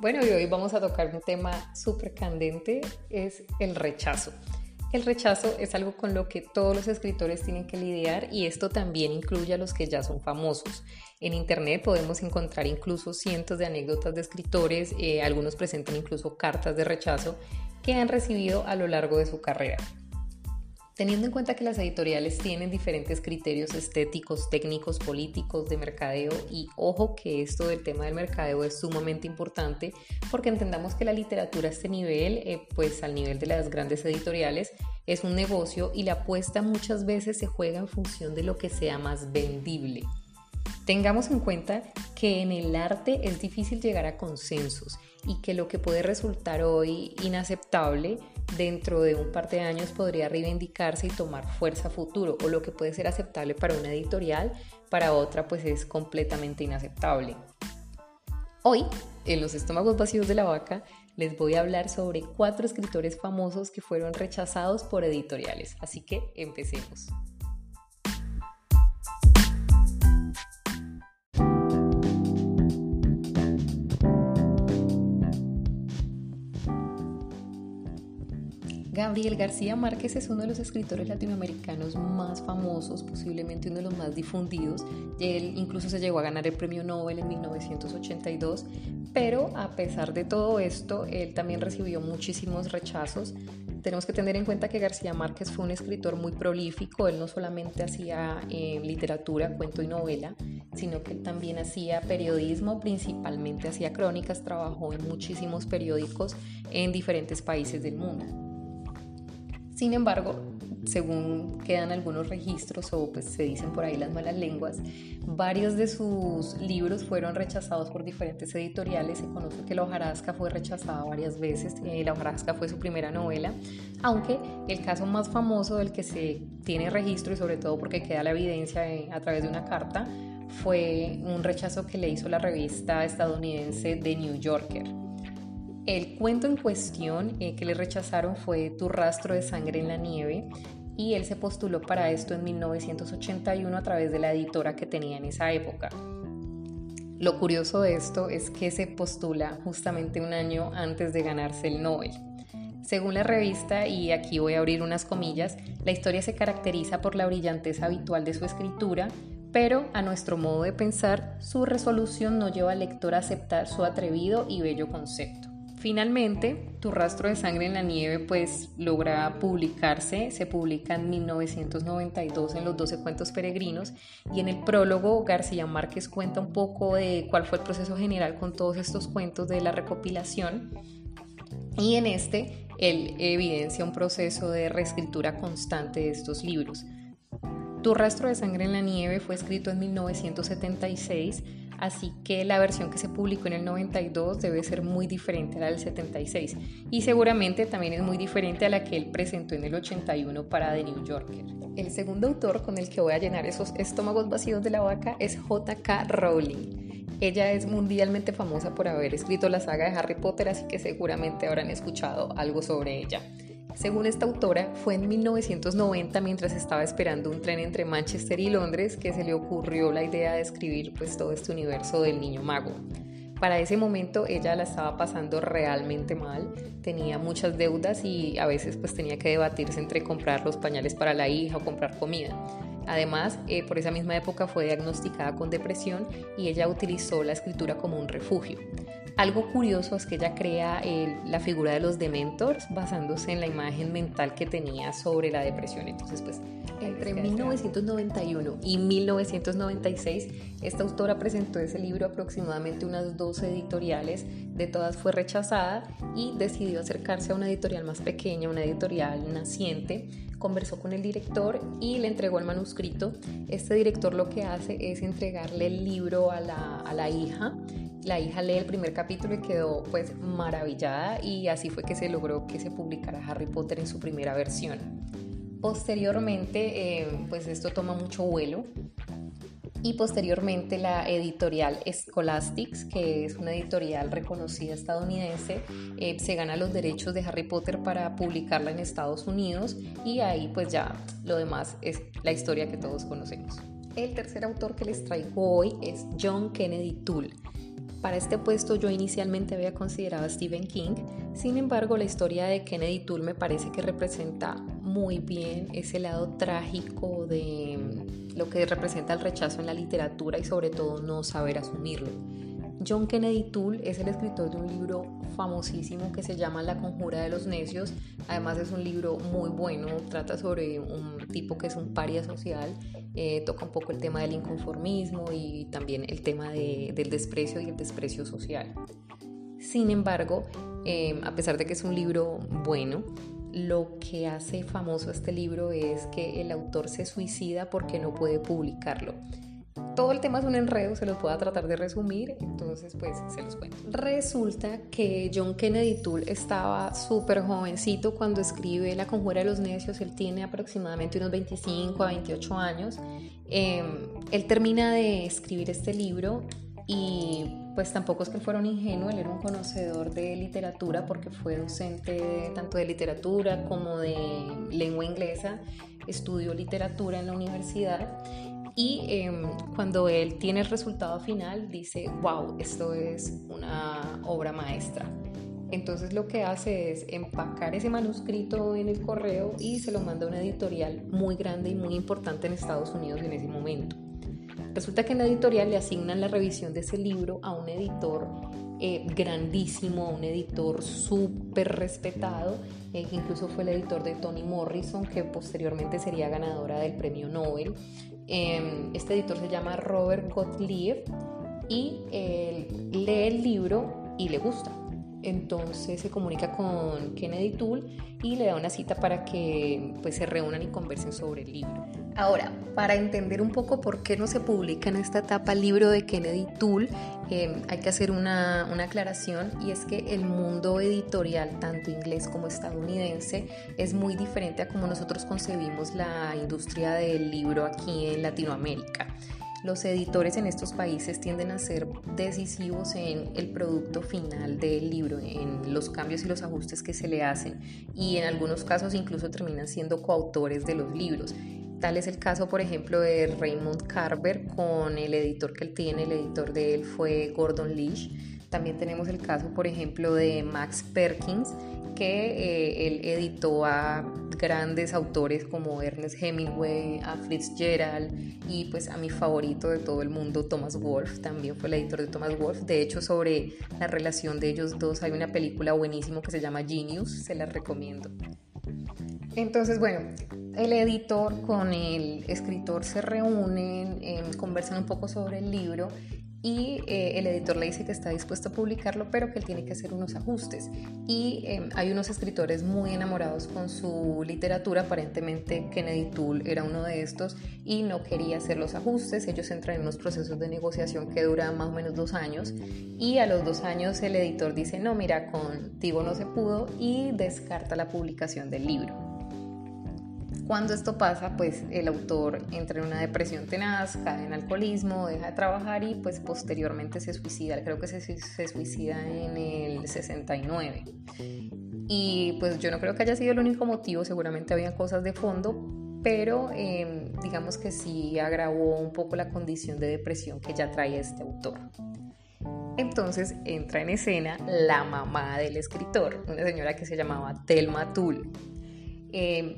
Bueno, y hoy vamos a tocar un tema súper candente, es el rechazo. El rechazo es algo con lo que todos los escritores tienen que lidiar y esto también incluye a los que ya son famosos. En Internet podemos encontrar incluso cientos de anécdotas de escritores, eh, algunos presentan incluso cartas de rechazo que han recibido a lo largo de su carrera. Teniendo en cuenta que las editoriales tienen diferentes criterios estéticos, técnicos, políticos, de mercadeo y ojo que esto del tema del mercadeo es sumamente importante porque entendamos que la literatura a este nivel, eh, pues al nivel de las grandes editoriales, es un negocio y la apuesta muchas veces se juega en función de lo que sea más vendible. Tengamos en cuenta que en el arte es difícil llegar a consensos y que lo que puede resultar hoy inaceptable dentro de un par de años podría reivindicarse y tomar fuerza futuro o lo que puede ser aceptable para una editorial para otra pues es completamente inaceptable. Hoy, en los estómagos vacíos de la vaca, les voy a hablar sobre cuatro escritores famosos que fueron rechazados por editoriales, así que empecemos. Gabriel García Márquez es uno de los escritores latinoamericanos más famosos, posiblemente uno de los más difundidos. Él incluso se llegó a ganar el premio Nobel en 1982, pero a pesar de todo esto, él también recibió muchísimos rechazos. Tenemos que tener en cuenta que García Márquez fue un escritor muy prolífico, él no solamente hacía eh, literatura, cuento y novela, sino que también hacía periodismo, principalmente hacía crónicas, trabajó en muchísimos periódicos en diferentes países del mundo. Sin embargo, según quedan algunos registros o pues se dicen por ahí las malas lenguas, varios de sus libros fueron rechazados por diferentes editoriales. Se conoce que La hojarasca fue rechazada varias veces. Eh, la hojarasca fue su primera novela, aunque el caso más famoso del que se tiene registro y sobre todo porque queda la evidencia a través de una carta fue un rechazo que le hizo la revista estadounidense The New Yorker. El cuento en cuestión eh, que le rechazaron fue Tu rastro de sangre en la nieve y él se postuló para esto en 1981 a través de la editora que tenía en esa época. Lo curioso de esto es que se postula justamente un año antes de ganarse el Nobel. Según la revista, y aquí voy a abrir unas comillas, la historia se caracteriza por la brillantez habitual de su escritura, pero a nuestro modo de pensar, su resolución no lleva al lector a aceptar su atrevido y bello concepto. Finalmente, Tu rastro de sangre en la nieve pues logra publicarse, se publica en 1992 en los 12 cuentos peregrinos. Y en el prólogo García Márquez cuenta un poco de cuál fue el proceso general con todos estos cuentos de la recopilación. Y en este él evidencia un proceso de reescritura constante de estos libros. Tu rastro de sangre en la nieve fue escrito en 1976 así que la versión que se publicó en el 92 debe ser muy diferente a la del 76 y seguramente también es muy diferente a la que él presentó en el 81 para The New Yorker. El segundo autor con el que voy a llenar esos estómagos vacíos de la vaca es J.K. Rowling. Ella es mundialmente famosa por haber escrito la saga de Harry Potter, así que seguramente habrán escuchado algo sobre ella. Según esta autora, fue en 1990 mientras estaba esperando un tren entre Manchester y Londres que se le ocurrió la idea de escribir pues todo este universo del niño mago. Para ese momento ella la estaba pasando realmente mal, tenía muchas deudas y a veces pues tenía que debatirse entre comprar los pañales para la hija o comprar comida. Además, eh, por esa misma época fue diagnosticada con depresión y ella utilizó la escritura como un refugio. Algo curioso es que ella crea la figura de los dementors basándose en la imagen mental que tenía sobre la depresión. Entonces, pues, entre 1991 y 1996, esta autora presentó ese libro aproximadamente unas 12 editoriales, de todas fue rechazada y decidió acercarse a una editorial más pequeña, una editorial naciente, conversó con el director y le entregó el manuscrito. Este director lo que hace es entregarle el libro a la, a la hija la hija lee el primer capítulo y quedó pues maravillada y así fue que se logró que se publicara Harry Potter en su primera versión. Posteriormente eh, pues esto toma mucho vuelo y posteriormente la editorial Scholastics, que es una editorial reconocida estadounidense, eh, se gana los derechos de Harry Potter para publicarla en Estados Unidos y ahí pues ya lo demás es la historia que todos conocemos. El tercer autor que les traigo hoy es John Kennedy Toole. Para este puesto yo inicialmente había considerado a Stephen King, sin embargo la historia de Kennedy Toole me parece que representa muy bien ese lado trágico de lo que representa el rechazo en la literatura y sobre todo no saber asumirlo. John Kennedy Toole es el escritor de un libro famosísimo que se llama La conjura de los necios. Además es un libro muy bueno, trata sobre un tipo que es un paria social, eh, toca un poco el tema del inconformismo y también el tema del desprecio y el desprecio social. Sin embargo, eh, a pesar de que es un libro bueno, lo que hace famoso este libro es que el autor se suicida porque no puede publicarlo. Todo el tema es un enredo, se los a tratar de resumir, entonces pues se los cuento. Resulta que John Kennedy Toole estaba súper jovencito cuando escribe La conjura de los necios, él tiene aproximadamente unos 25 a 28 años. Em, él termina de escribir este libro y pues tampoco es que fuera un ingenuo, él era un conocedor de literatura porque fue docente tanto de literatura como de lengua inglesa, estudió literatura en la universidad y em, cuando él tiene el resultado final dice, wow, esto es una obra maestra. Entonces lo que hace es empacar ese manuscrito en el correo y se lo manda a una editorial muy grande y muy importante en Estados Unidos en ese momento. Resulta que en la editorial le asignan la revisión de ese libro a un editor eh, grandísimo, un editor súper respetado, eh, que incluso fue el editor de Toni Morrison, que posteriormente sería ganadora del premio Nobel. Em, este editor se llama Robert Gottlieb y lee el libro y le gusta. Entonces se comunica con Kennedy Toole y le da una cita para que pues, se reúnan y conversen sobre el libro. Ahora, para entender un poco por qué no se publica en esta etapa el libro de Kennedy Toole, em, hay que hacer una, una, aclaración y es que el mundo editorial, tanto inglés como estadounidense, es muy diferente a como nosotros concebimos la industria del libro aquí en Latinoamérica. Los editores en estos países tienden a ser decisivos en el producto final del libro, en los cambios y los ajustes que se le hacen y en algunos casos incluso terminan siendo coautores de los libros. Tal es el caso, por ejemplo, de Raymond Carver con el editor que él tiene, el editor de él fue Gordon Leach. También tenemos el caso, por ejemplo, de Max Perkins, que eh, él editó a grandes autores como Ernest Hemingway, a Fitzgerald y pues a mi favorito de todo el mundo, Thomas Wolfe, también fue el editor de Thomas Wolfe. De hecho, sobre la relación de ellos dos hay una película buenísima que se llama Genius, se la recomiendo. Entonces, bueno, el editor con el escritor se reúnen, em, conversan un poco sobre el libro y eh, el editor le dice que está dispuesto a publicarlo, pero que él tiene que hacer unos ajustes. Y em, hay unos escritores muy enamorados con su literatura, aparentemente Kennedy Toole era uno de estos y no quería hacer los ajustes. Ellos entran en unos procesos de negociación que duran más o menos dos años y a los dos años el editor dice, no, mira, contigo no se pudo y descarta la publicación del libro. Cuando esto pasa, pues el autor entra en una depresión tenaz, cae en alcoholismo, deja de trabajar y pues posteriormente se suicida. Creo que se, suicida en el 69. Y pues yo no creo que haya sido el único motivo, seguramente había cosas de fondo, pero em, digamos que sí agravó un poco la condición de depresión que ya trae este autor. Entonces entra en escena la mamá del escritor, una señora que se llamaba Thelma Tull. Em,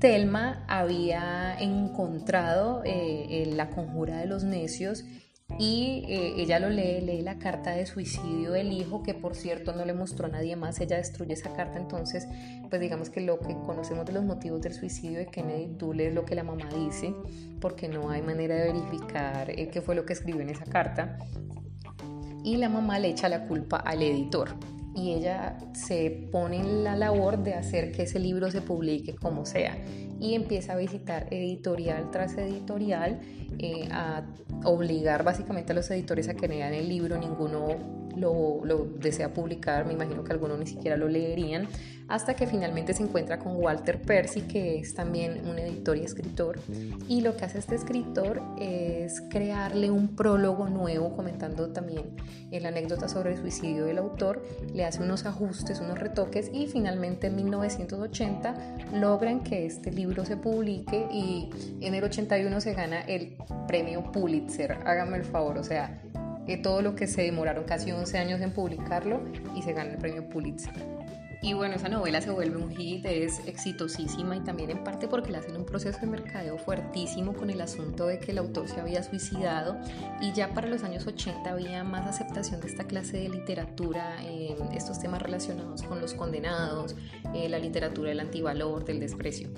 Telma había encontrado eh, la conjura de los necios y eh, ella lo lee, lee la carta de suicidio del hijo, que por cierto no le mostró a nadie más, ella destruye esa carta, entonces pues digamos que lo que conocemos de los motivos del suicidio de Kennedy Dule es lo que la mamá dice, porque no hay manera de verificar eh, qué fue lo que escribió en esa carta, y la mamá le echa la culpa al editor y ella se pone en la labor de hacer que ese libro se publique como sea y empieza a visitar editorial tras editorial eh, a obligar básicamente a los editores a que lean el libro, ninguno lo, desea publicar, me imagino que algunos ni siquiera lo leerían, hasta que finalmente se encuentra con Walter Percy, que es también un editor y escritor, y lo que hace este escritor es crearle un prólogo nuevo, comentando también la anécdota sobre el suicidio del autor, le hace unos ajustes, unos retoques, y finalmente en 1980 logran que este libro se publique y en el 81 se gana el premio Pulitzer, hágame el favor, o sea, todo lo que se demoraron casi 11 años en publicarlo y se gana el premio Pulitzer. Y bueno, esa novela se vuelve un hit, es exitosísima y también en parte porque le hacen un proceso de mercadeo fuertísimo con el asunto de que el autor se había suicidado y ya para los años 80 había más aceptación de esta clase de literatura, estos temas relacionados con los condenados, eh, la literatura del antivalor, del desprecio.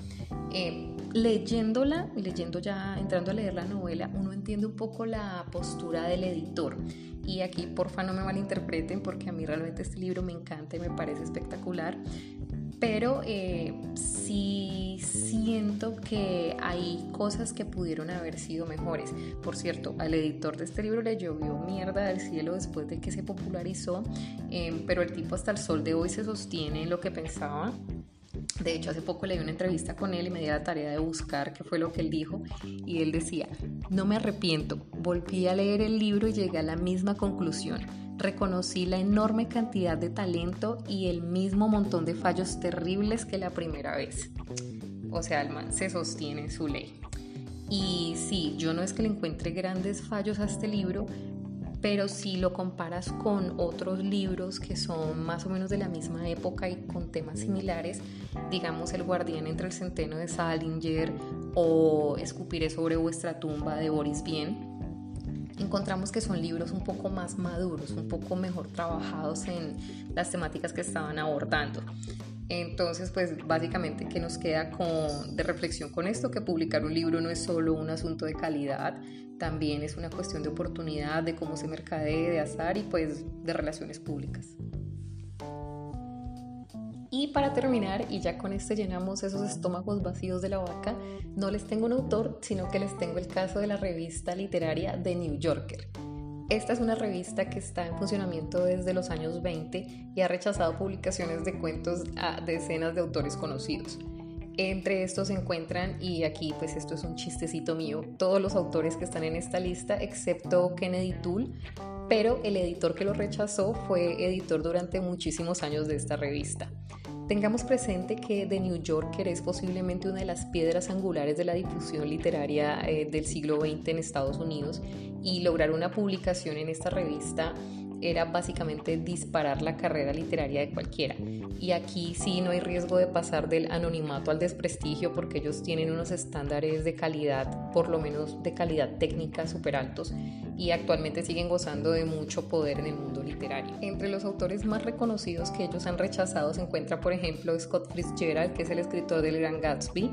Eh, leyéndola, leyendo ya, entrando a leer la novela, uno entiende un poco la postura del editor y aquí porfa no me malinterpreten porque a mí realmente este libro me encanta y me parece espectacular, pero eh, sí siento que hay cosas que pudieron haber sido mejores. Por cierto, al editor de este libro le llovió mierda del cielo después de que se popularizó, eh, pero el tipo hasta el sol de hoy se sostiene en lo que pensaba de hecho, hace poco leí una entrevista con él y me di la tarea de buscar qué fue lo que él dijo y él decía, no me arrepiento, volví a leer el libro y llegué a la misma conclusión. Reconocí la enorme cantidad de talento y el mismo montón de fallos terribles que la primera vez. O sea, el man se sostiene en su ley. Y sí, yo no es que le encuentre grandes fallos a este libro, pero si lo comparas con otros libros que son más o menos de la misma época y con temas similares, digamos El guardián entre el centeno de Salinger o Escupiré sobre vuestra tumba de Boris Vian, encontramos que son libros un poco más maduros, un poco mejor trabajados en las temáticas que estaban abordando. Entonces, pues básicamente, ¿qué nos queda con, de reflexión con esto? Que publicar un libro no es solo un asunto de calidad, también es una cuestión de oportunidad, de cómo se mercadee, de azar y pues de relaciones públicas. Y para terminar, y ya con este llenamos esos estómagos vacíos de la vaca, no les tengo un autor, sino que les tengo el caso de la revista literaria The New Yorker. Esta es una revista que está en funcionamiento desde los años 20 y ha rechazado publicaciones de cuentos a decenas de autores conocidos. Entre estos se encuentran, y aquí pues esto es un chistecito mío, todos los autores que están en esta lista excepto Kennedy Toole, pero el editor que lo rechazó fue editor durante muchísimos años de esta revista. Tengamos presente que The New Yorker es posiblemente una de las piedras angulares de la difusión literaria eh, del siglo XX en Estados Unidos y lograr una publicación en esta revista era básicamente disparar la carrera literaria de cualquiera. Y aquí sí no hay riesgo de pasar del anonimato al desprestigio porque ellos tienen unos estándares de calidad, por lo menos de calidad técnica súper altos y actualmente siguen gozando de mucho poder en el mundo literario. Entre los autores más reconocidos que ellos han rechazado se encuentra, por ejemplo, Scott Fitzgerald, que es el escritor del Gran Gatsby,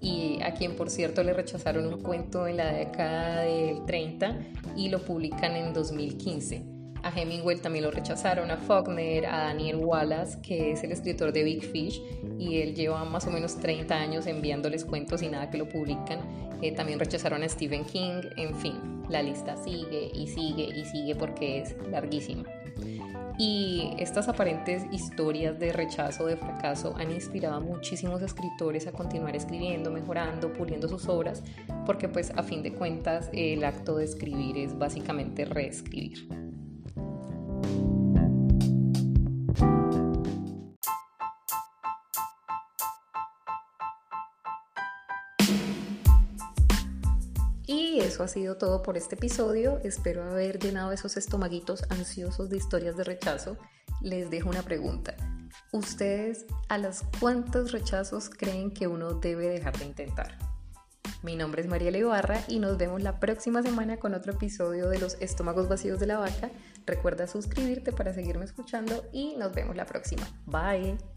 y a quien, por cierto, le rechazaron un cuento en la década del 30 y lo publican en 2015. A Hemingway también lo rechazaron, a Faulkner, a Daniel Wallace, que es el escritor de Big Fish, y él lleva más o menos 30 años enviándoles cuentos y nada que lo publican. Eh, también rechazaron a Stephen King, en fin, la lista sigue y sigue y sigue porque es larguísima. Y estas aparentes historias de rechazo, de fracaso, han inspirado a muchísimos escritores a continuar escribiendo, mejorando, puliendo sus obras, porque pues a fin de cuentas el acto de escribir es básicamente reescribir. Ha sido todo por este episodio. Espero haber llenado esos estomaguitos ansiosos de historias de rechazo. Les dejo una pregunta. ¿Ustedes a los cuántos rechazos creen que uno debe dejar de intentar? Mi nombre es María Ibarra y nos vemos la próxima semana con otro episodio de Los Estómagos Vacíos de la Vaca. Recuerda suscribirte para seguirme escuchando y nos vemos la próxima. Bye.